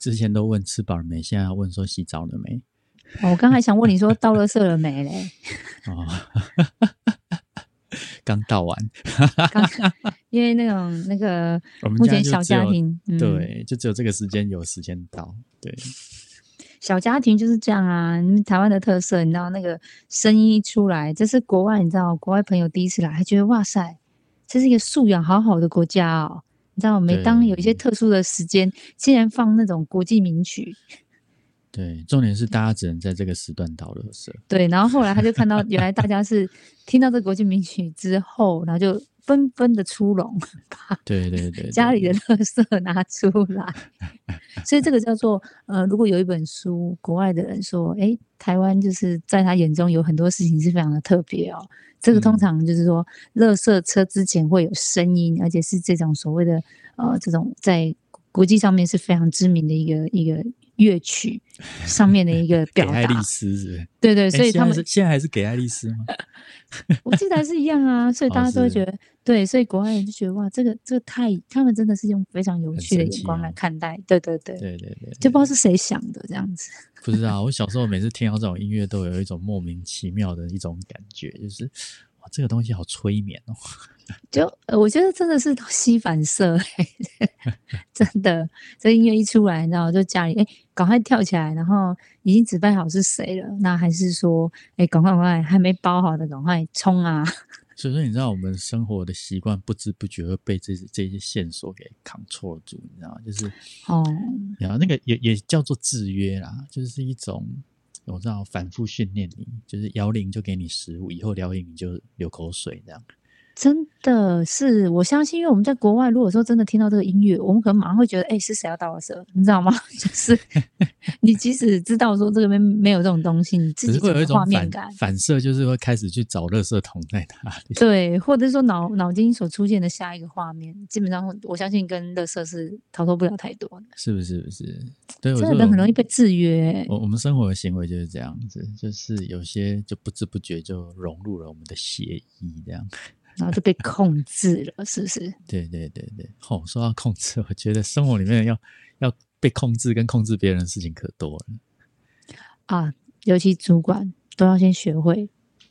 之前都问吃饱了没，现在要问说洗澡了没？哦我刚还想问你说到了色了没嘞？哦，刚到完，刚因为那种那个我们目前小家庭，嗯，对，就只有这个时间有时间到，对，小家庭就是这样啊。你们台湾的特色，你知道那个声音一出来，这是国外，你知道国外朋友第一次来，还觉得哇塞，这是一个素养好好的国家哦。你知道，每当有一些特殊的时间，竟然放那种国际名曲，对，重点是大家只能在这个时段倒垃圾，对，然后后来他就看到，原来大家是 听到这国际名曲之后，然后就纷纷的出笼，把对对对，对家里的垃圾拿出来。所以这个叫做呃，如果有一本书，国外的人说，诶，台湾就是在他眼中有很多事情是非常的特别哦。这个通嗯常就是说，垃圾车之前会有声音，而且是这种所谓的呃，这种在国际上面是非常知名的一个一个乐曲上面的一个表达。爱丽丝是不是？对对，所以他们现在是现在还是给爱丽丝吗？我记得还是一样啊，所以哦大家都会是觉得，对，所以国外人就觉得哇，这个这个太，他们真的是用非常有趣的眼光来哦看待，对对对，对对对，就不知道是谁想的这样子。不知道，我小时候每次听到这种音乐，都有一种莫名其妙的一种感觉，就是哇，这个东西好催眠哦。就呃我觉得真的是吸反射、欸，真的，这音乐一出来，然后就家里哎，赶快跳起来，然后已经指派好是谁了，那还是说哎，赶快赶快还没包好的，赶快冲啊！所以说，你知道我们生活的习惯不知不觉会被这这些线索给 control 住，你知道吗？就是，哦，然后那个也也叫做制约啦，就是一种我知道反复训练你，就是摇铃就给你食物，以后摇铃你就流口水这样。真的是，我相信，因为我们在国外，如果说真的听到这个音乐，我们可能马上会觉得，哎、是谁要倒垃圾？你知道吗？就是 你即使知道说这个边没有这种东西，你自只是会有一种反面感，反射，就是会开始去找垃圾桶在哪里。对，或者是说脑脑筋所出现的下一个画面，基本上我相信跟垃圾是逃脱不了太多的。是不是？不是？对，真的人很容易被制约、我我们生活的行为就是这样子，就是有些就不知不觉就融入了我们的协议，这样。然后就被控制了，是不是？对对对对，哦，说到控制，我觉得生活里面要要被控制跟控制别人的事情可多了。啊，尤其主管都要先学会，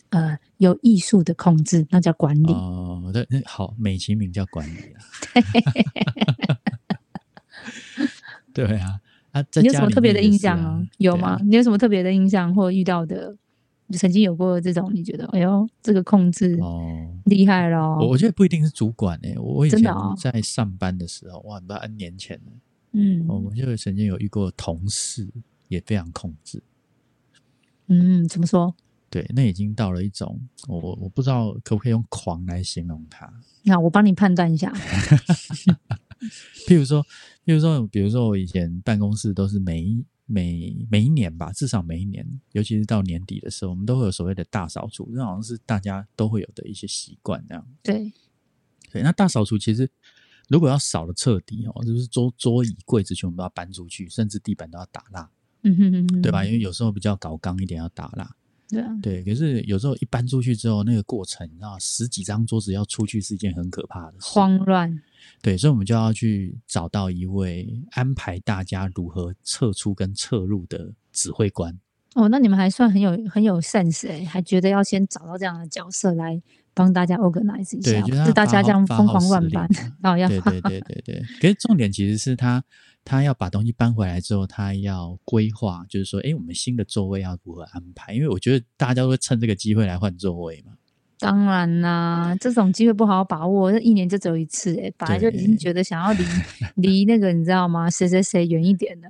呃，有艺术的控制，那叫管理。哦，对，那好，美其名叫管理啊。对啊，啊，在你有什么特别的印象吗？有吗？你有什么特别的印象或遇到的？曾经有过这种，你觉得哎呦，这个控制哦，厉害咯。我我觉得不一定是主管诶、我我以前在上班的时候，哇，不知道 N 年前了，嗯我们就曾经有遇过同事也非常控制。嗯，怎么说？对，那已经到了一种，我我我不知道可不可以用狂来形容他。那我帮你判断一下。譬如说，譬如说，比如说我以前办公室都是每一每每一年吧，至少每一年，尤其是到年底的时候，我们都会有所谓的大扫除，这好像是大家都会有的一些习惯这样。对，对，那大扫除其实如果要扫的彻底哦，就是桌桌椅柜子全部都要搬出去，甚至地板都要打蜡，嗯哼哼哼，对吧？因为有时候比较搞刚一点要打蜡。对啊，对，可是有时候一搬出去之后，那个过程，你知道，十几张桌子要出去是一件很可怕的事。慌乱。对，所以我们就要去找到一位安排大家如何撤出跟撤入的指挥官。哦，那你们还算很有很有 sense 哎，还觉得要先找到这样的角色来帮大家 organize 一对，下，就大家这样疯狂乱搬，然后要对对对对对。可是重点其实是他他要把东西搬回来之后，他要规划，就是说，哎，我们新的座位要如何安排？因为我觉得大家都会趁这个机会来换座位嘛。当然啦，这种机会不好好把握，这一年就只有一次哎，本来就已经对觉得想要离 离那个你知道吗？谁谁谁远一点的。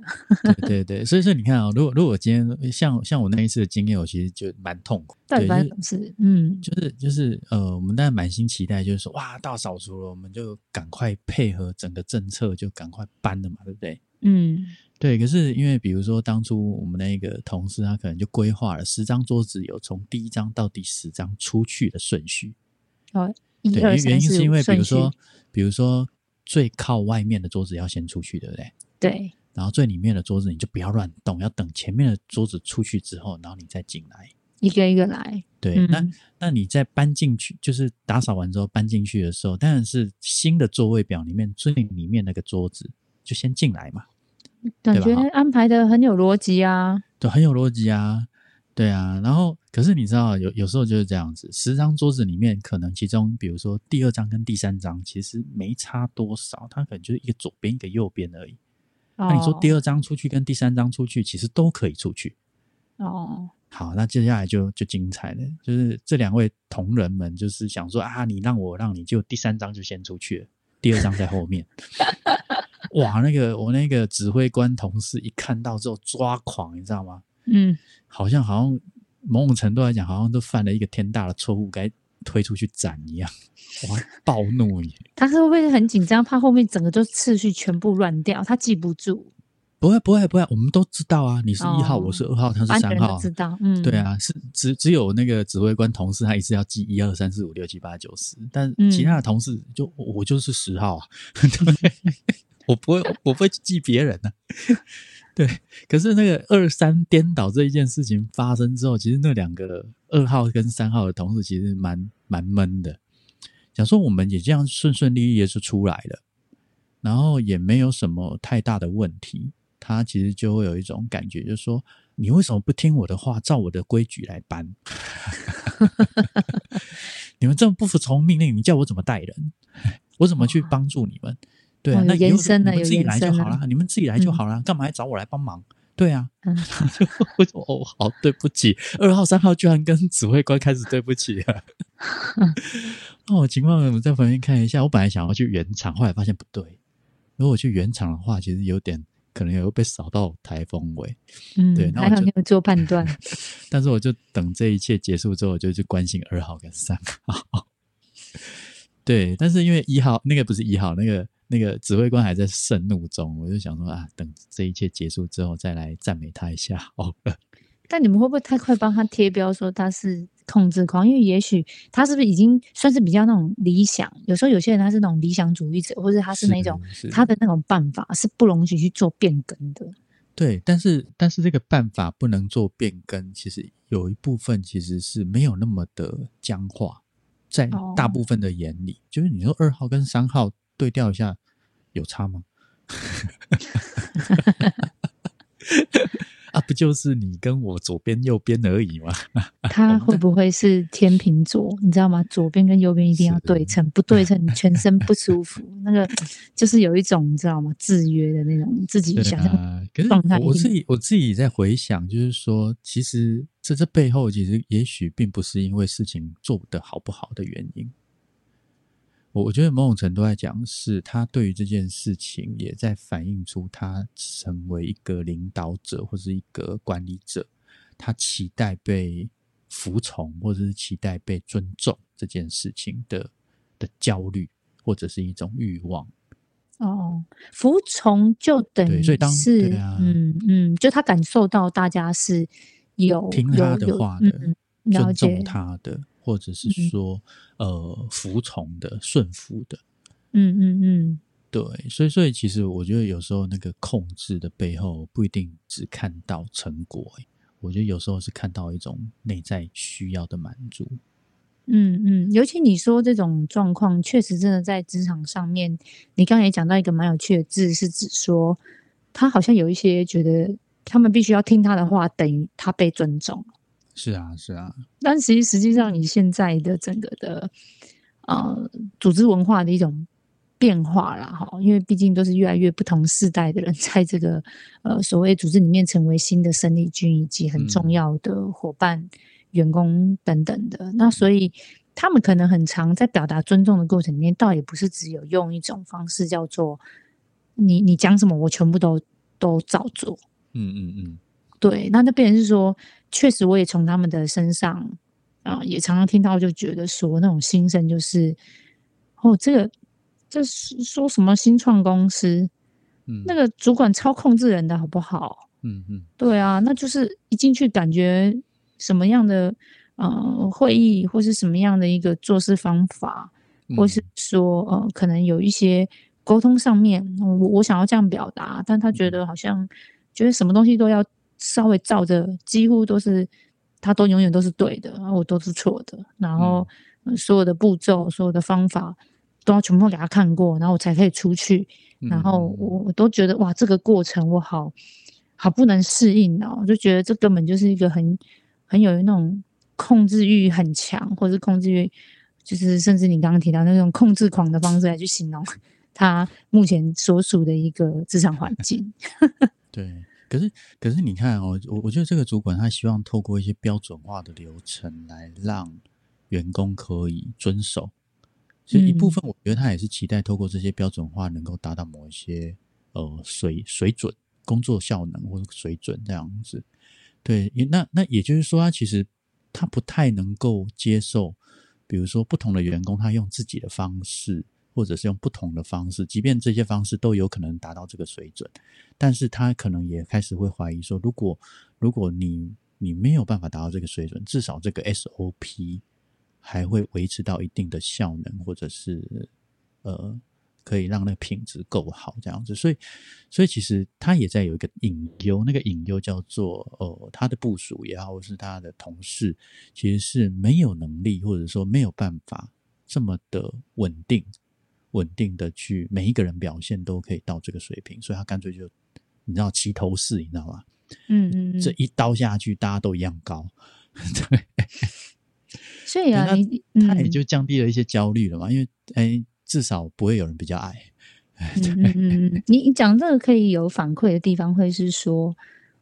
对对对，所以说你看啊、如果如果今天像像我那一次的经验，我其实就蛮痛苦。对，发生就是？嗯，就是就是呃，我们当然满心期待，就是说哇，大扫除了，我们就赶快配合整个政策，就赶快搬了嘛，对不对？嗯，对，可是因为比如说当初我们那个同事，他可能就规划了十张桌子有从第一张到第十张出去的顺序。哦，一对，原因是因为比如说，比如说最靠外面的桌子要先出去，对不对？对，然后最里面的桌子你就不要乱动，要等前面的桌子出去之后，然后你再进来。一个一个来。对，嗯那那你在搬进去，就是打扫完之后搬进去的时候，当然是新的座位表里面最里面那个桌子就先进来嘛，感觉安排的很有逻辑啊。对，很有逻辑啊，对啊。然后可是你知道，有有时候就是这样子，十张桌子里面可能其中，比如说第二张跟第三张其实没差多少，它可能就是一个左边一个右边而已。那你说第二二张出去跟第三张出去，其实都可以出去。哦，好，那接下来就就精彩了，就是这两位同仁们就是想说啊，你让我让你，就第三张就先出去了，第二张在后面。哇，那个我那个指挥官同事一看到之后抓狂，你知道吗？嗯，好像好像某种程度来讲，好像都犯了一个天大的错误，该推出去斩一样。哇，暴怒耶！他是会不会很紧张，怕后面整个就次序全部乱掉，他记不住。不会不会不会，我们都知道啊，你是一号，哦我是二号，他是三号知道，嗯，对，啊，是只只有那个指挥官同事他一次要记一二三四五六七八九十，但嗯其他的同事就我我就是十号啊，对，我不会我不会记别人的、对。可是那个二三颠倒这一件事情发生之后，其实那两个二号跟三号的同事其实蛮蛮闷的，想说我们也这样顺顺利利的就出来了，然后也没有什么太大的问题，他其实就会有一种感觉，就是说你为什么不听我的话，照我的规矩来搬？你们这么不服从命令，你叫我怎么带人？我怎么去帮助你们？对那延伸的你们自己来就好了，你们自己来就好了，干嘛还找我来帮忙？对啊，嗯 我说哦，好，对不起，二号、三号居然跟指挥官开始对不起了。那我情况我在旁边看一下，我本来想要去原厂，后来发现不对。如果我去原厂的话，其实有点可能有被扫到台风尾。嗯，对那我就还好你有做判断。但是我就等这一切结束之后，我就去关心二号跟三号。对，但是因为一号那个不是一号，那个那个指挥官还在盛怒中，我就想说啊，等这一切结束之后再来赞美他一下好了。但你们会不会太快帮他贴标说他是控制狂？因为也许他是不是已经算是比较那种理想？有时候有些人他是那种理想主义者，或者他是那种是他的那种办法是不容许去做变更的。对，但是但是这个办法不能做变更，其实有一部分其实是没有那么的僵化，在哦大部分的眼里，就是你说二号跟三号对调一下有差吗？啊，不就是你跟我左边右边而已吗？他会不会是天秤座？你知道吗？左边跟右边一定要是对称，不对称你全身不舒服。那个就是有一种你知道吗？制约的那种自己对想象。啊，可是状态我我自己我自己在回想，就是说，其实这这背后其实也许并不是因为事情做得好不好的原因。我我觉得某种程度来讲，是他对于这件事情也在反映出他成为一个领导者或是一个管理者，他期待被服从或者是期待被尊重这件事情的的焦虑或者是一种欲望。哦，服从就等于对所以当是，对啊嗯嗯，就他感受到大家是有听他的话的嗯，了尊解重，他的，或者是嗯说、呃服从的、顺服的。嗯嗯嗯，对，所以所以其实我觉得有时候那个控制的背后不一定只看到成果、欸，我觉得有时候是看到一种内在需要的满足。嗯嗯，尤其你说这种状况，确实真的在职场上面，你刚才也讲到一个蛮有趣的字，是指说他好像有一些觉得他们必须要听他的话，等于他被尊重。是啊，是啊，但其实实际上，你现在的整个的呃组织文化的一种变化啦，哈，因为毕竟都是越来越不同世代的人在这个呃所谓组织里面成为新的生力军以及很重嗯。要的伙伴、员工等等的，那所以他们可能很常在表达尊重的过程里面，倒也不是只有用一种方式叫做你你讲什么我全部都都照做，嗯嗯嗯，对，那那变成是说，确实我也从他们的身上啊、也常常听到，就觉得说那种心声就是，哦，这个这是说什么新创公司，嗯。那个主管超控制人的好不好？嗯嗯。对啊，那就是一进去感觉什么样的呃会议或是什么样的一个做事方法，嗯，或是说呃可能有一些沟通上面，我我想要这样表达，但他觉得好像觉得什么东西都要稍微照着，几乎都是他都永远都是对的，然后我都是错的，然后所有的步骤、所有的方法都要全部给他看过，然后我才可以出去。然后我我都觉得哇，这个过程我好好不能适应哦，就觉得这根本就是一个很很有那种控制欲很强，或者是控制欲，就是甚至你刚刚提到那种控制狂的方式来去形容 他目前所属的一个职场环境。对。可是，可是你看哦，我我觉得这个主管他希望透过一些标准化的流程来让员工可以遵守。其实一部分，我觉得他也是期待透过这些标准化能够达到某一些呃水水准、工作效能或者水准这样子。对，那那也就是说，他其实他不太能够接受，比如说不同的员工他用自己的方式。或者是用不同的方式，即便这些方式都有可能达到这个水准，但是他可能也开始会怀疑说，如果如果你你没有办法达到这个水准，至少这个 SOP 还会维持到一定的效能，或者是呃可以让那个品质够好这样子。所以所以其实他也在有一个隐忧，那个隐忧叫做呃他的部署也好，或是他的同事其实是没有能力，或者说没有办法这么的稳定。稳定的去，每一个人表现都可以到这个水平，所以他干脆就，你知道齐头式，你知道吗？嗯嗯这一刀下去，大家都一样高，对。所以啊，你他也就降低了一些焦虑了嘛，因为哎，至少不会有人比较矮。嗯嗯嗯，你你讲这个可以有反馈的地方，会是说，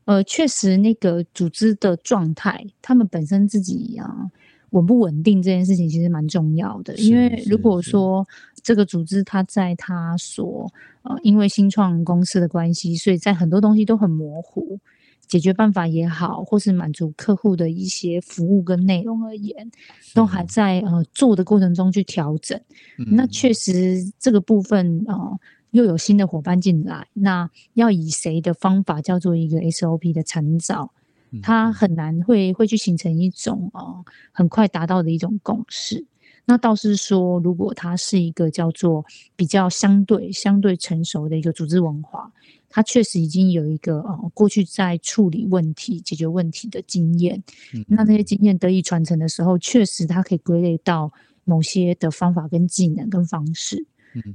呃，确实那个组织的状态，他们本身自己啊。稳不稳定这件事情其实蛮重要的，因为如果说这个组织它在它所呃，因为新创公司的关系，所以在很多东西都很模糊，解决办法也好，或是满足客户的一些服务跟内容而言，都还在呃做的过程中去调整。那确实这个部分啊，又有新的伙伴进来，那要以谁的方法叫做一个 SOP 的成长？它很难会会去形成一种呃很快达到的一种共识。那倒是说，如果它是一个叫做比较相对相对成熟的一个组织文化，它确实已经有一个呃过去在处理问题、解决问题的经验。那那些经验得以传承的时候，确实它可以归类到某些的方法跟技能跟方式。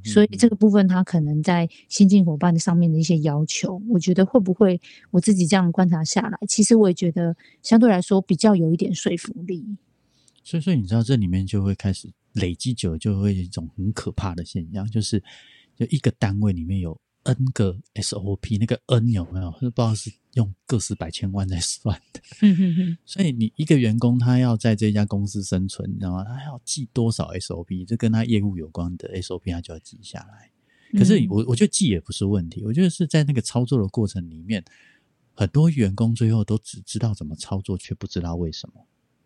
所以这个部分，他可能在新进伙伴的上面的一些要求，我觉得会不会我自己这样观察下来，其实我也觉得相对来说比较有一点说服力。所以，所以你知道，这里面就会开始累积久，就会一种很可怕的现象，就是就一个单位里面有。N 个 SOP，那个 N 有没有？不知道是用个十百千万在算的。所以你一个员工他要在这家公司生存，你知道吗？他要记多少 SOP？这跟他业务有关的 SOP，他就要记下来。可是我我觉得记也不是问题，我觉得是在那个操作的过程里面，很多员工最后都只知道怎么操作，却不知道为什么。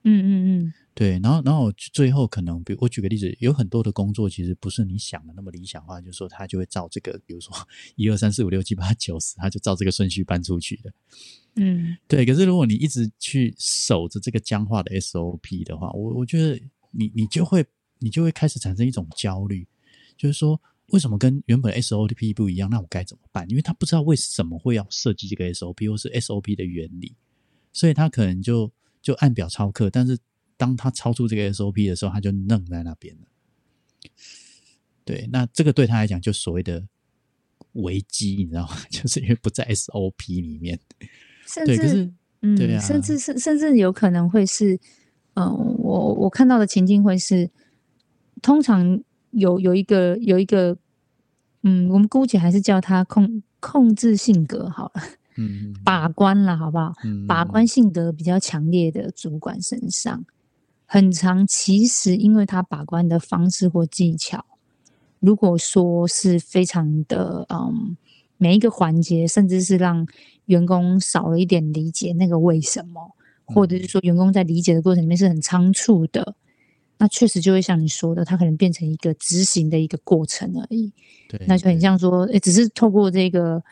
嗯嗯嗯，对，然后然后最后可能，比如我举个例子，有很多的工作其实不是你想的那么理想化，就是说他就会照这个，比如说 一二三四五六七八九十，他就照这个顺序搬出去的。嗯，对。可是如果你一直去守着这个僵化的 SOP 的话，我我觉得你你就会你就会开始产生一种焦虑，就是说为什么跟原本 SOP 不一样？那我该怎么办？因为他不知道为什么会要设计这个 SOP 或是 SOP 的原理，所以他可能就。就按表操课，但是当他超出这个 SOP 的时候，他就愣在那边了。对，那这个对他来讲就所谓的危机，你知道吗？就是因为不在 SOP 里面。甚至，嗯，对啊，甚至是甚至有可能会是，嗯，我我看到的情境会是，通常有有一个有一个，嗯，我们姑且还是叫他控控制性格好了。嗯，把关了，好不好？把关性格比较强烈的主管身上，很长。其实，因为他把关的方式或技巧，如果说是非常的，嗯，每一个环节，甚至是让员工少了一点理解那个为什么，或者是说员工在理解的过程里面是很仓促的，那确实就会像你说的，他可能变成一个执行的一个过程而已。对，那就很像说，诶，只是透过这个。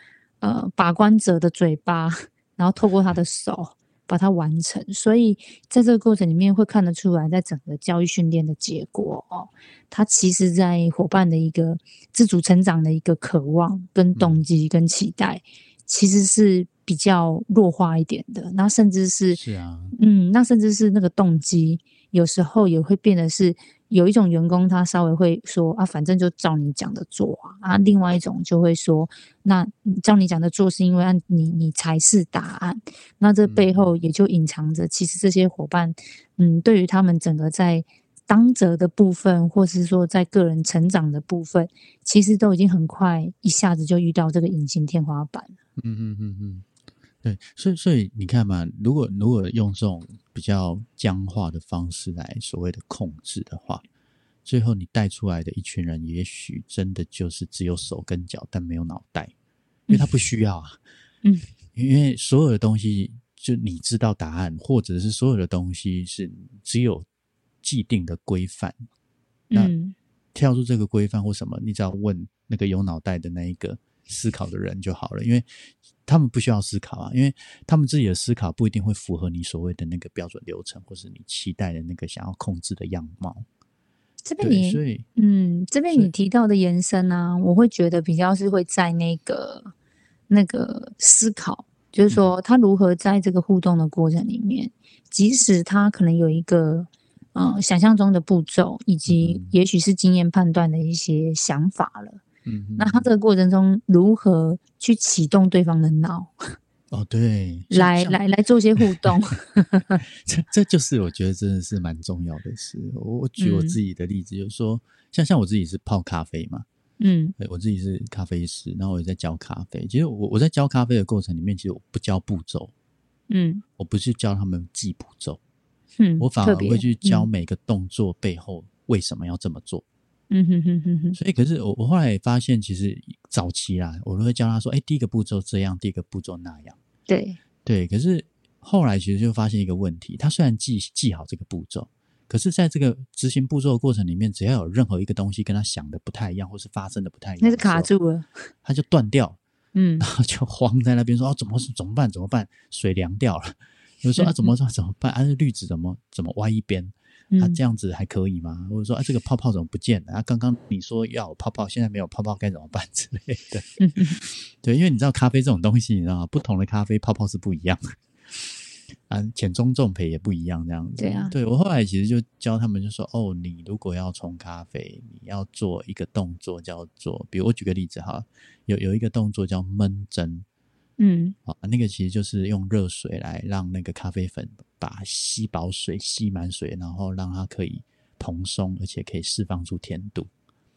呃，把关者的嘴巴，然后透过他的手把它完成，所以在这个过程里面会看得出来，在整个教育训练的结果哦，他其实在伙伴的一个自主成长的一个渴望、跟动机、跟期待，其实是比较弱化一点的，那甚至是是啊，嗯，那甚至是那个动机，有时候也会变得是有一种员工他稍微会说啊，反正就照你讲的做啊，啊，另外一种就会说，那照你讲的做是因为按你你才是答案，那这背后也就隐藏着，其实这些伙伴，嗯，对于他们整个在当责的部分，或是说在个人成长的部分，其实都已经很快一下子就遇到这个隐形天花板。嗯嗯嗯嗯，对，所以所以你看嘛，如果如果用这种比较僵化的方式来所谓的控制的话，最后你带出来的一群人，也许真的就是只有手跟脚，但没有脑袋，因为他不需要啊。嗯，因为所有的东西，就你知道答案，或者是所有的东西是只有既定的规范。那嗯跳出这个规范或什么，你只要问那个有脑袋的那一个思考的人就好了，因为他们不需要思考啊，因为他们自己的思考不一定会符合你所谓的那个标准流程，或是你期待的那个想要控制的样貌。这边你所以嗯，这边你提到的延伸呢、我会觉得比较是会在那个那个思考，就是说他如何在这个互动的过程里面，即使他可能有一个呃想象中的步骤，以及嗯也许是经验判断的一些想法了，嗯，那他这个过程中如何去启动对方的脑，哦，对，来来来做些互动？这这就是我觉得真的是蛮重要的事。我我举我嗯。自己的例子，就是说，像像我自己是泡咖啡嘛，嗯。对我自己是咖啡师，然后我也在教咖啡。其实我我在教咖啡的过程里面，其实我不教步骤，嗯。我不是教他们记步骤，嗯，我反而会去教嗯。每个动作背后为什么要这么做。嗯哼哼哼哼，所以，可是我我后来也发现，其实早期啦，我都会教他说：“哎，第一个步骤这样，第一个步骤那样。对，”对，可是后来其实就发现一个问题，他虽然记记好这个步骤，可是在这个执行步骤的过程里面，只要有任何一个东西跟他想的不太一样，或是发生的不太一样，那是卡，住了，他就断掉，嗯 然后就慌在那边说：“哦，怎么怎么办？怎么办？水凉掉了。”有时候啊，怎么说怎么办？啊，这滤纸怎么怎么歪一边？他、嗯这样子还可以吗？或者说啊，这个泡泡怎么不见了？啊，刚刚你说要有泡泡，现在没有泡泡，该怎么办之类的？对，因为你知道咖啡这种东西，你知道吗？不同的咖啡泡泡是不一样的，啊，浅中重培也不一样，这样子。对啊对我后来其实就教他们，就说哦，你如果要冲咖啡，你要做一个动作叫做，比如我举个例子哈，有有一个动作叫闷蒸，嗯啊，那个其实就是用热水来让那个咖啡粉把吸饱水、吸满水，然后让它可以蓬松，而且可以释放出甜度。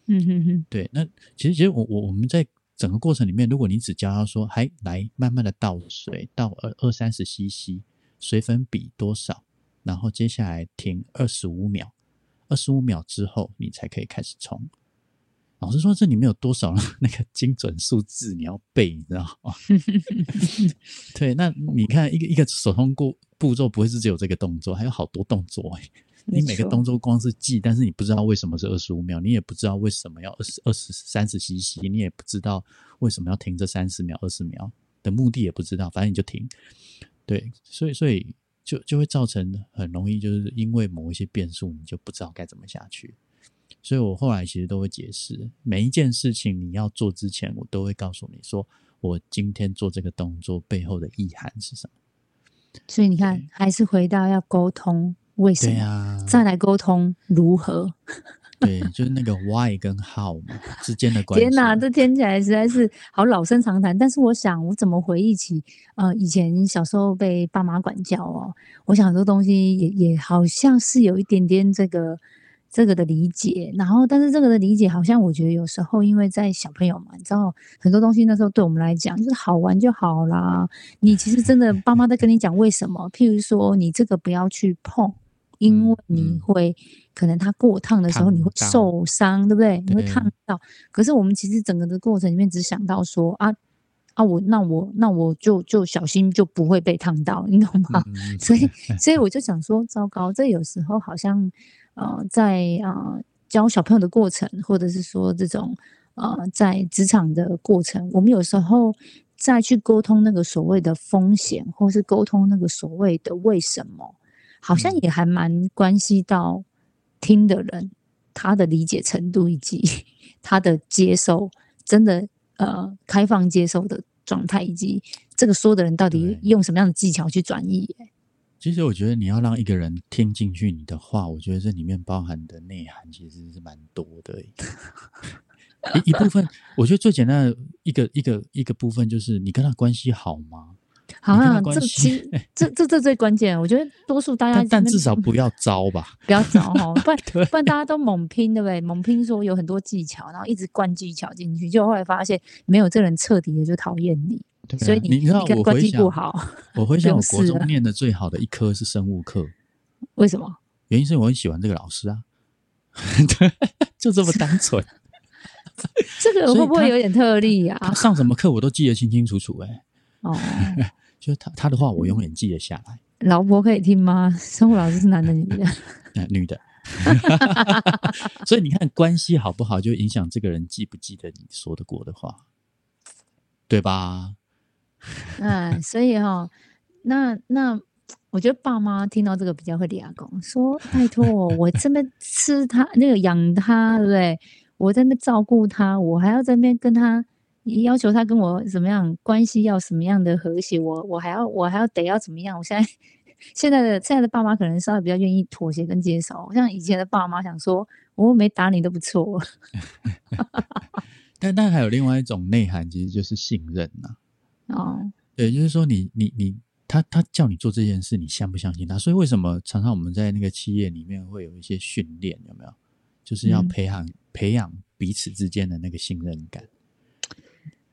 嗯哼哼，对，那其实其实我我我们在整个过程里面，如果你只教他说，还来慢慢的倒水，倒二二三十 CC，水粉比多少，然后接下来停二十五秒，二十五秒之后你才可以开始冲。老实说，这里面有多少 那个精准数字你要背，你知道吗？对，那你看一个一个手通过步骤，不会是只有这个动作，还有好多动作哎、你每个动作光是记，但是你不知道为什么是二十五秒，你也不知道为什么要二十二十三十 CC，你也不知道为什么要停这三十秒、二十秒的目的也不知道，反正你就停。对，所以所以就就会造成很容易就是因为某一些变数，你就不知道该怎么下去。所以我后来其实都会解释，每一件事情你要做之前，我都会告诉你说，我今天做这个动作背后的意涵是什么。所以你看，还是回到要沟通为什么，再来沟通如何。对，就是那个 why 跟 how 嘛之间的关系。天哪，这听起来实在是好老生常谈。但是我想，我怎么回忆起呃以前小时候被爸妈管教哦，我想很多东西也也好像是有一点点这个这个的理解。然后，但是这个的理解好像我觉得有时候因为在小朋友嘛，你知道很多东西那时候对我们来讲就是好玩就好啦。你其实真的爸妈在跟你讲为什么，譬如说你这个不要去碰。因为你嗯会可能它过烫的时候你会受伤，对不对？你会烫到。可是我们其实整个的过程里面只想到说啊啊，我那我那我就就小心就不会被烫到，你懂吗？嗯 所以所以我就想说，糟糕，这有时候好像呃在呃教小朋友的过程，或者是说这种呃在职场的过程，我们有时候再去沟通那个所谓的风险，或是沟通那个所谓的为什么，好像嗯也还蛮关系到听的人他的理解程度以及 他的接受，真的呃开放接受的状态，以及这个说的人到底用什么样的技巧去转译、欸其实我觉得你要让一个人听进去你的话，我觉得这里面包含的内涵其实是蛮多的。一一部分，我觉得最简单的一个一个一个部分就是你跟他关系好吗？好像这其实 这这这最关键，我觉得多数大家但但至少不要招吧。不要招哈，不然不然大家都猛拼，对不对？猛拼说有很多技巧，然后一直灌技巧进去，结果后来发现没有这人彻底的就讨厌你，啊所以你知道我回想系不好，我回想我国中念的最好的一科是生物课，为什么？原因是我很喜欢这个老师啊，对，就这么单纯。这个会不会有点特例啊、他上什么课我都记得清清楚楚、欸，哦，就是他他的话我永远记得下来。老婆可以听吗？生物老师是男的女的？呃，女的，所以你看关系好不好，就影响这个人记不记得你说的过的话，对吧？嗯，所以哈、那那我觉得爸妈听到这个比较会俩公，说拜托我，我这边吃他那个养他，对不对？我在那边照顾他，我还要在那边跟他要求他跟我怎么样关系要什么样的和谐，我我还要我还要得要怎么样？我现在现在的现在的爸妈可能稍微比较愿意妥协跟接受，像以前的爸妈想说，我没打你都不错，但但还有另外一种内涵，其实就是信任呐、哦，对，就是说你你你他他叫你做这件事，你相不相信他？所以为什么常常我们在那个企业里面会有一些训练，有没有？就是要嗯培养、培养彼此之间的那个信任感。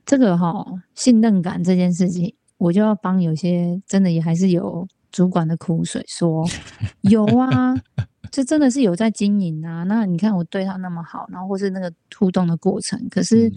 这个哈、信任感这件事情，我就要帮有些真的也还是有主管的苦水说，有啊，这真的是有在经营啊。那你看我对他那么好，然后或是那个互动的过程，可是嗯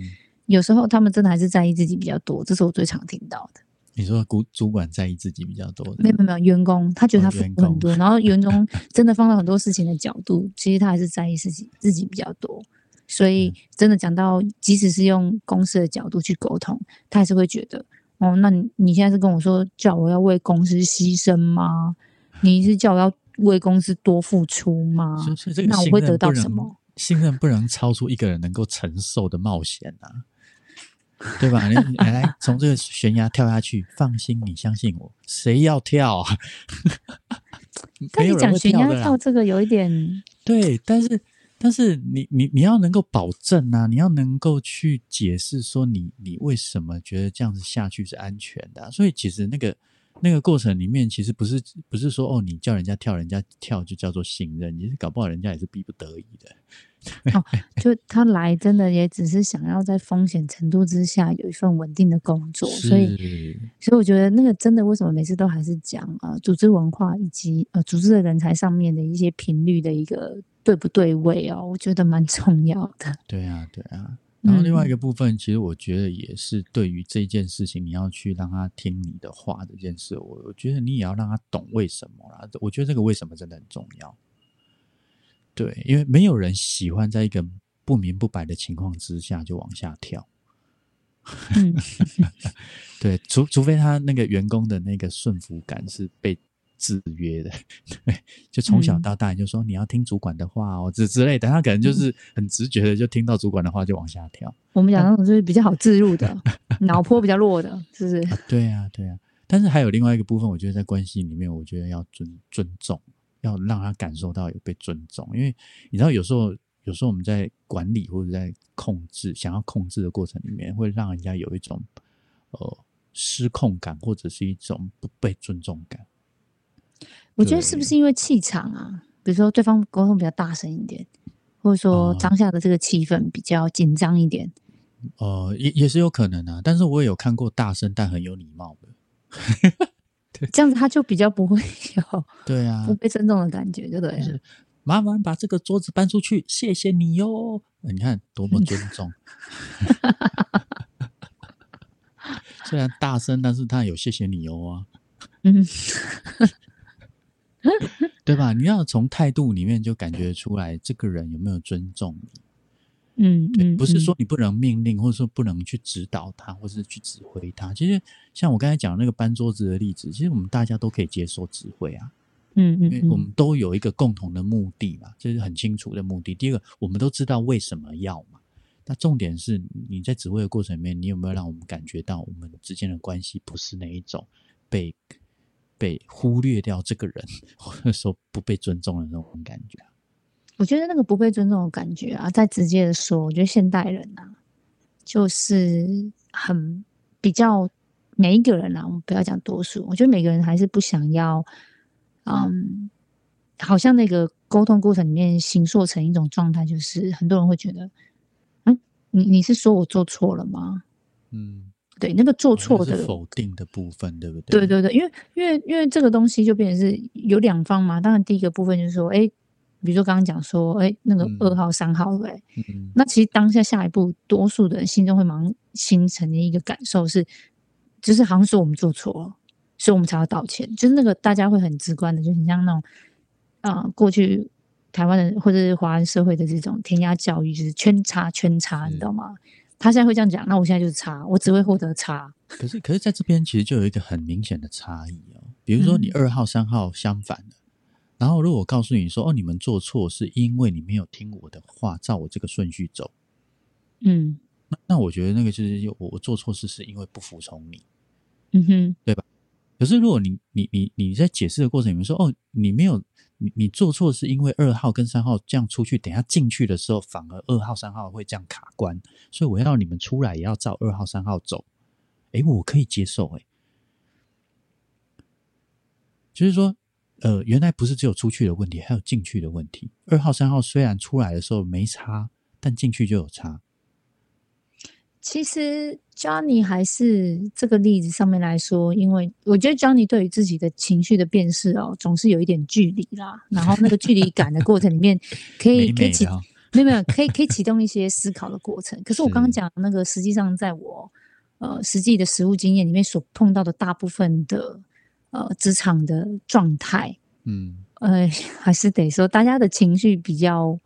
有时候他们真的还是在意自己比较多，这是我最常听到的。你说主主管在意自己比较多的，没有没有员工他觉得他付很多，然后员工真的放到很多事情的角度，其实他还是在意自己自己比较多。所嗯以真的讲到，即使是用公司的角度去沟通，他还是会觉得，哦，那你你现在是跟我说叫我要为公司牺牲吗？你是叫我要为公司多付出吗？所以这个那我会得到什么？信任不能超出一个人能够承受的冒险啊，对吧？你你来从这个悬崖跳下去，放心，你相信我，谁要跳啊？但你讲悬崖。跳这个有一点，对，但是但是你你你要能够保证啊，你要能够去解释说你你为什么觉得这样子下去是安全的啊、所以其实那个那个过程里面，其实不是不是说哦，你叫人家跳，人家跳就叫做信任，其实搞不好人家也是逼不得已的。就他来真的也只是想要在风险程度之下有一份稳定的工作，所以所以我觉得那个真的为什么每次都还是讲呃组织文化以及呃组织的人才上面的一些频率的一个对不对位哦，我觉得蛮重要的。对啊，对啊。然后另外一嗯个部分，其实我觉得也是对于这件事情，你要去让他听你的话这件事，我我觉得你也要让他懂为什么啦。我觉得这个为什么真的很重要。对，因为没有人喜欢在一个不明不白的情况之下就往下跳。嗯，对，除除非他那个员工的那个顺服感是被制约的，对，就从小嗯到大就说你要听主管的话哦，之之类的，他可能就是很直觉的就听到主管的话就往下跳。我们讲那种就是比较好置入的，脑波比较弱的，是不是？对啊、对啊、但是还有另外一个部分，我觉得在关系里面，我觉得要尊尊重，要让他感受到有被尊重。因为你知道，有时候有时候我们在管理或者在控制，想要控制的过程里面，会让人家有一种呃失控感，或者是一种不被尊重感。我觉得是不是因为气场啊？比如说对方沟通比较大声一点，或者说哦当下的这个气氛比较紧张一点。呃，也也是有可能啊。但是我也有看过大声但很有礼貌的。这样子他就比较不会有 对啊不，被尊重的感觉，对不对了？是麻烦把这个桌子搬出去，谢谢你哟。呃你看多么尊重。虽然大声，但是他有谢谢你哟啊，嗯，对吧？你要从态度里面就感觉出来，这个人有没有尊重你。嗯对，不是嗯说你不能命令，或者说不能去指导他，或是去指挥他。其实像我刚才讲的那个搬桌子的例子，其实我们大家都可以接受指挥啊。嗯嗯因为我们都有一个共同的目的嘛，这是很清楚的目的。第一个，我们都知道为什么要嘛。那重点是你在指挥的过程里面，你有没有让我们感觉到我们之间的关系不是那一种被被忽略掉这个人，或者说不被尊重的那种感觉？我觉得那个不被尊重的感觉啊，再直接的说，我觉得现代人啊，就是很比较每一个人啊，我们不要讲多数，我觉得每个人还是不想要，嗯，好像那个沟通过程里面形塑成一种状态，就是很多人会觉得。嗯你你是说我做错了吗？嗯，对，那个做错的否定的部分，对不对？对对对，因为因为因为这个东西就变成是有两方嘛。当然，第一个部分就是说，哎，比如说刚刚讲说，哎，那个二号、三号，对不对？嗯。那其实当下下一步，多数的人心中会马上形成的一个感受是，就是好像说我们做错了，所以我们才要道歉。就是那个大家会很直观的，就很像那种啊，过去。台湾人或者是华人社会的这种填鸭教育，就是圈叉圈叉，你知道吗？他现在会这样讲，那我现在就是差，我只会获得差。可是，可是在这边其实就有一个很明显的差异哦。比如说，你二号、三号相反的，然后如果我告诉你说，哦，你们做错是因为你没有听我的话，照我这个顺序走，嗯，那那我觉得那个就是我我做错事是因为不服从你，嗯哼，对吧？可是如果你你你你在解释的过程里面说，哦，你没有。你你做错是因为二号跟三号这样出去，等下进去的时候，反而二号三号会这样卡关，所以我要让你们出来也要照二号三号走。哎，我可以接受。哎，就是说，呃，原来不是只有出去的问题，还有进去的问题。二号三号虽然出来的时候没差，但进去就有差。其实，Johnny 还是这个例子上面来说，因为我觉得 Johnny 对于自己的情绪的辨识哦，总是有一点距离啦。然后那个距离感的过程里面，可以可以启没有没有可以可以启动一些思考的过程。可是我刚刚讲那个，实际上在我呃实际的实务经验里面所碰到的大部分的呃职场的状态，嗯呃还是得说大家的情绪比较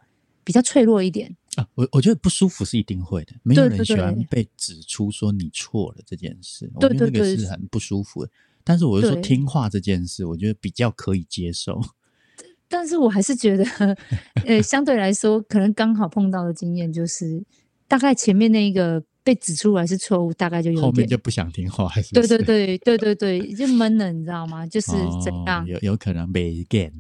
比较脆弱一点。啊，我我觉得不舒服是一定会的，没有人喜欢被指出说你错了这件事，我觉得那个是很不舒服的。但是我就说听话这件事，我觉得比较可以接受。但是我还是觉得，呃，相对来说，可能刚好碰到的经验就是，大概前面那一个被指出来是错误，大概就有后面就不想听话，还是对对 对对对对，就闷了，你知道吗？就是怎样？有有可能被 again。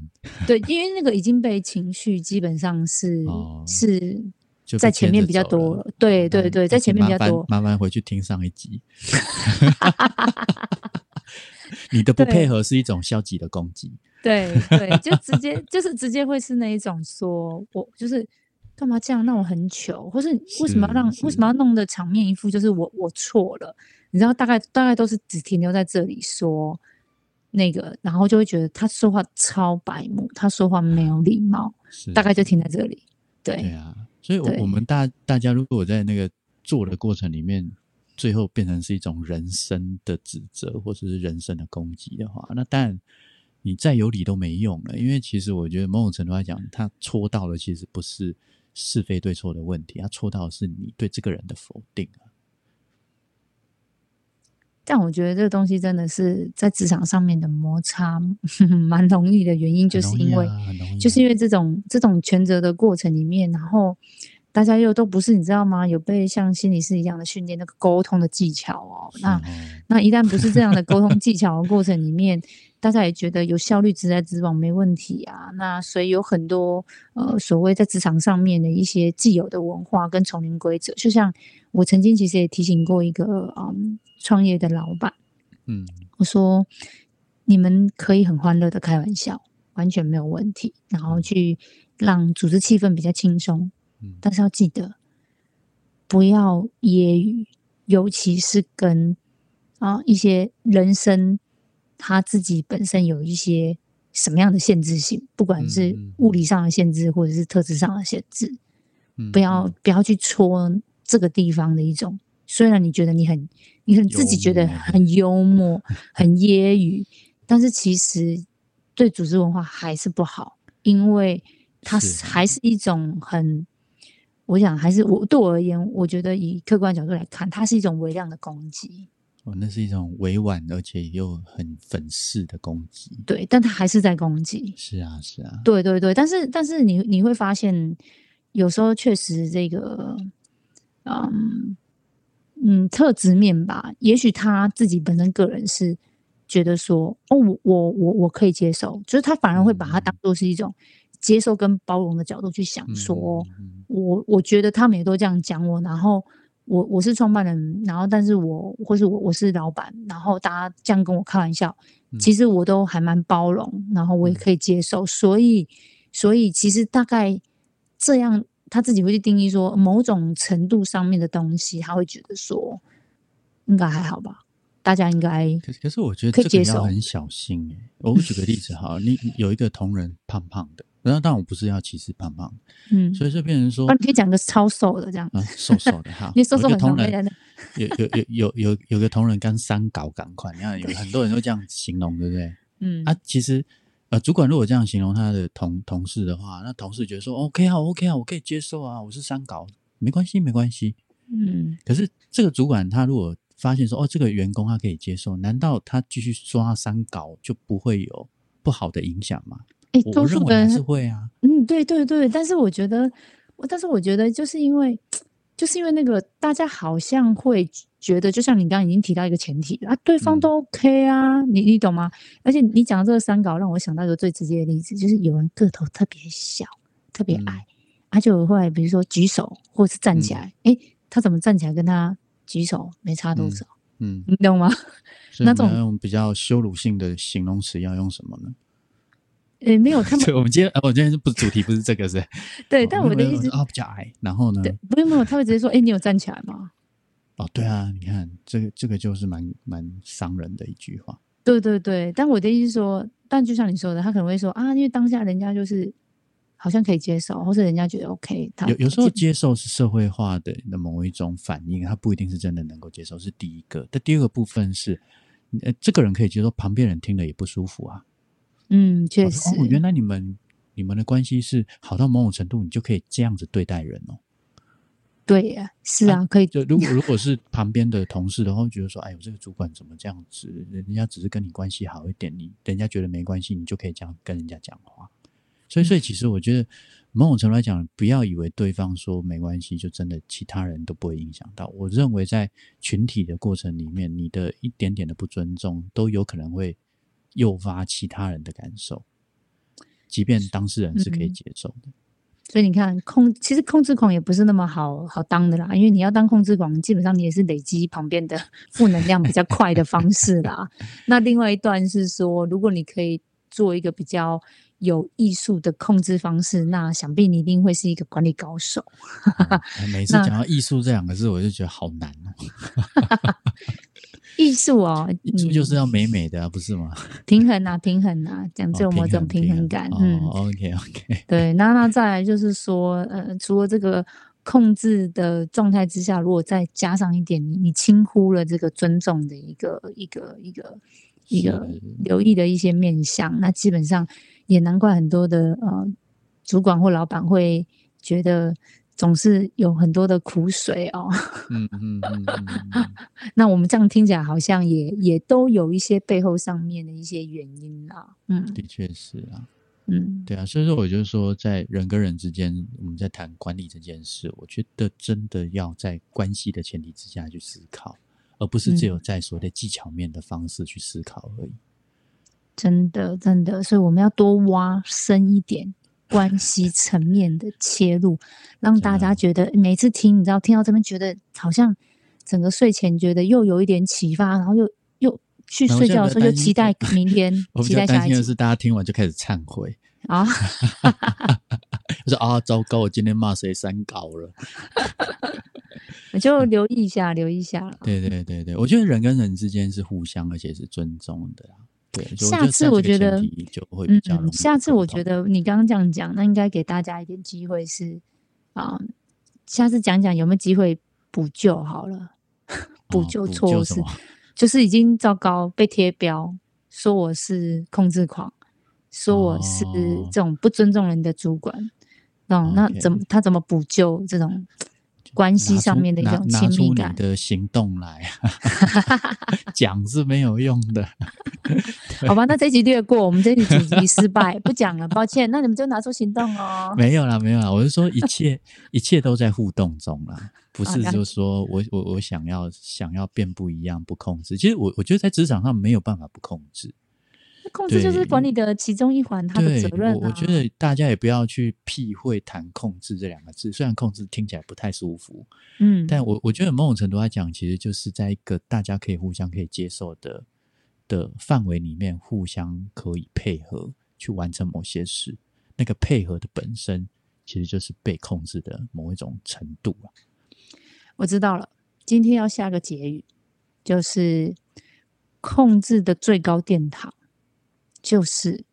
对，因为那个已经被情绪基本上是是。在前面比较多，对对对，在前面比较多。慢慢回去听上一集。你的不配合是一种消极的攻击。对对，就直接就是直接会是那一种说，我就是干嘛这样让我很糗，或是为什么要让为什么要弄的场面一副就是我我错了，你知道大概大概都是只停留在这里说那个，然后就会觉得他说话超白目，他说话没有礼貌，大概就停在这里。对对啊。所以，我我们大大家如果在那个做的过程里面，最后变成是一种人生的指责或者是人生的攻击的话，那当然你再有理都没用了。因为其实我觉得某种程度来讲，他戳到的其实不是是非对错的问题，他戳到的是你对这个人的否定啊。但我觉得这个东西真的是在职场上面的摩擦 蛮容易的原因，就是因为就是因为这种这种权责的过程里面，然后大家又都不是你知道吗？有被像心理师一样的训练那个沟通的技巧哦。那那一旦不是这样的沟通技巧的过程里面，大家也觉得有效率直来直往没问题啊。那所以有很多呃所谓在职场上面的一些既有的文化跟丛林规则，就像我曾经其实也提醒过一个嗯。创业的老板，嗯，我说你们可以很欢乐的开玩笑，完全没有问题，然后去让组织气氛比较轻松，嗯，但是要记得不要揶揄，尤其是跟啊一些人生他自己本身有一些什么样的限制性，不管是物理上的限制或者是特质上的限制，不要不要去戳这个地方的一种。虽然你觉得你很，你很自己觉得很幽默、很揶揄，但是其实对组织文化还是不好，因为它还是一种很，我想还是我对我而言，我觉得以客观角度来看，它是一种微量的攻击。哦，那是一种委婉而且又很粉饰的攻击。对，但他还是在攻击。是啊，是啊。对对对，但是但是你你会发现，有时候确实这个。嗯嗯特质面吧。也许他自己本身个人是觉得说，哦，我我我我可以接受，就是他反而会把它当做是一种接受跟包容的角度去想，说，我我觉得他们也都这样讲我，然后我我是创办人，然后但是我或是我我是老板，然后大家这样跟我开玩笑，其实我都还蛮包容，然后我也可以接受，所以所以其实大概这样。他自己会去定义说某种程度上面的东西，他会觉得说应该还好吧，大家应该。可可是我觉得这个要很小心哎。我举个例子哈，你有一个同仁胖胖的，然后当然我不是要歧视胖胖嗯，所以就变成说，你可以讲个超瘦的这样，瘦瘦的哈，你瘦瘦很同人有有有有有有个同仁跟三稿赶快，你看有很多人都这样形容，对不对？嗯啊，其实。呃，主管如果这样形容他的同同事的话，那同事觉得说 OK 啊，OK 啊，我可以接受啊，我是三稿，没关系，没关系。嗯，可是这个主管他如果发现说，哦，这个员工他可以接受，难道他继续说他三稿就不会有不好的影响吗？哎，多数人是会啊。嗯，对对对，但是我觉得，但是我觉得就是因为。就是因为那个，大家好像会觉得，就像你刚刚已经提到一个前提啊，对方都 OK 啊，你你懂吗？而且你讲的这个三稿，让我想到一个最直接的例子，就是有人个头特别小、特别矮，他就会比如说举手或者是站起来，哎，他怎么站起来跟他举手没差多少？嗯，你懂吗？那种用比较羞辱性的形容词要用什么呢？诶，没有他们。我们今天，我今天是不主题不是这个是？对，但我的意思哦，比较矮。然后呢？对，不用没有，他会直接说：“哎，你有站起来吗？” 哦，对啊，你看这个，这个就是蛮蛮伤人的一句话。对对对，但我的意思说，但就像你说的，他可能会说啊，因为当下人家就是好像可以接受，或者人家觉得 OK。他有有时候接受是社会化的的某一种反应，他不一定是真的能够接受，是第一个。但第二个部分是，呃，这个人可以接受，旁边人听了也不舒服啊。嗯，确实。哦，原来你们你们的关系是好到某种程度，你就可以这样子对待人哦。对呀，是啊，可以。就如果如果是旁边的同事的话，觉得说，哎呦，这个主管怎么这样子？人家只是跟你关系好一点，你人家觉得没关系，你就可以这样跟人家讲话。所以，所以其实我觉得某种程度来讲，不要以为对方说没关系，就真的其他人都不会影响到。我认为在群体的过程里面，你的一点点的不尊重，都有可能会。诱发其他人的感受，即便当事人是可以接受的。所以你看，控其实控制狂也不是那么好好当的啦，因为你要当控制狂，基本上你也是累积旁边的负能量比较快的方式啦。那另外一段是说，如果你可以做一个比较有艺术的控制方式，那想必你一定会是一个管理高手。每次讲到艺术这两个字，我就觉得好难哦。艺术哦，艺术就是要美美的，不是吗？平衡啊，平衡啊，讲究某种平衡感。嗯，OK OK。对，那那再来就是说，呃，除了这个控制的状态之下，如果再加上一点，你你轻忽了这个尊重的一个一个一个一个留意的一些面相，那基本上也难怪很多的呃主管或老板会觉得。总是有很多的苦水哦。嗯嗯嗯嗯。那我们这样听起来好像也也都有一些背后上面的一些原因啊。嗯，的确是啊。嗯，对啊。所以说，我就说，在人跟人之间，我们在谈管理这件事，我觉得真的要在关系的前提之下去思考，而不是只有在所谓的技巧面的方式去思考而已。真的，真的，所以我们要多挖深一点。关系层面的切入，让大家觉得每次听，你知道听到这边，觉得好像整个睡前觉得又有一点启发，然后又又去睡觉的时候又期待 明天，期待下一次是大家听完就开始忏悔 啊，我说啊糟糕，我今天骂谁三高了，我就留意一下，留意一下。对对对对，我觉得人跟人之间是互相而且是尊重的。对，下次我觉得就会比较下次我觉。得你刚刚这样讲，那应该给大家一点机会是啊，下次讲讲有没有机会补救好了，补救错误是就是已经糟糕被贴标，说我是控制狂，说我是这种不尊重人的主管，那那怎么他怎么补救这种？关系上面的一种亲密感的行动来 讲是没有用的。好吧，那这一集略过，我们这一集主题失败，不讲了，抱歉。那你们就拿出行动哦。没有啦，没有啦，我是说一切一切都在互动中啦，不是就说我我我想要想要变不一样不控制。其实我我觉得在职场上没有办法不控制。控制就是管理的其中一环，他的责任、啊。我我觉得大家也不要去避讳谈控制这两个字，虽然控制听起来不太舒服，嗯，但我我觉得某种程度来讲，其实就是在一个大家可以互相可以接受的的范围里面，互相可以配合去完成某些事。那个配合的本身，其实就是被控制的某一种程度啊。我知道了。今天要下个结语，就是控制的最高殿堂，就是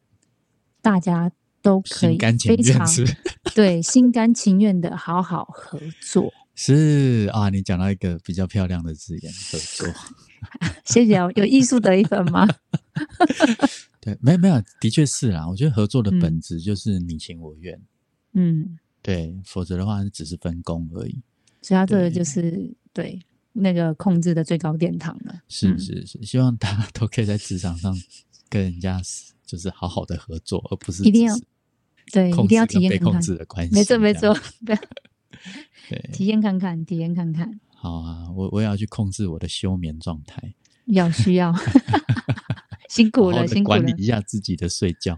大家都可以心甘情非常愿 对心甘情愿的好好合作。是啊，你讲到一个比较漂亮的字眼，合作。谢谢哦，有艺术得一分吗？对，没有没有，的确是啦。我觉得合作的嗯本质就是你情我愿，嗯，对，否则的话只是分工而已。所以他这个就是对那个控制的最高殿堂了。是嗯是是，希望大家都可以在职场上跟人家就是好好的合作，而不是一定要对，一定要体验被控。制的关系。没错没错，，对，体验看看，体验看看，好啊，我我也要去控制我的休眠状态，要需要，辛苦了，辛苦了管理。一下自己的睡觉。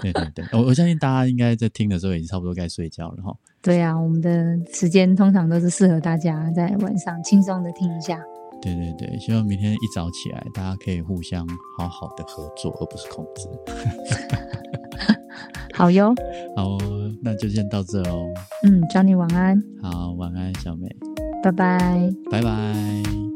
对对对，我我相信大家应该在听的时候已经差不多该睡觉了哈。对啊，我们的时间通常都是适合大家在晚上轻松的听一下。对对对，希望明天一早起来，大家可以互相好好的合作，而不是控制。好哟，好哦，那就先到这喽。嗯，找你晚安，好，晚安，小美，拜拜。拜拜。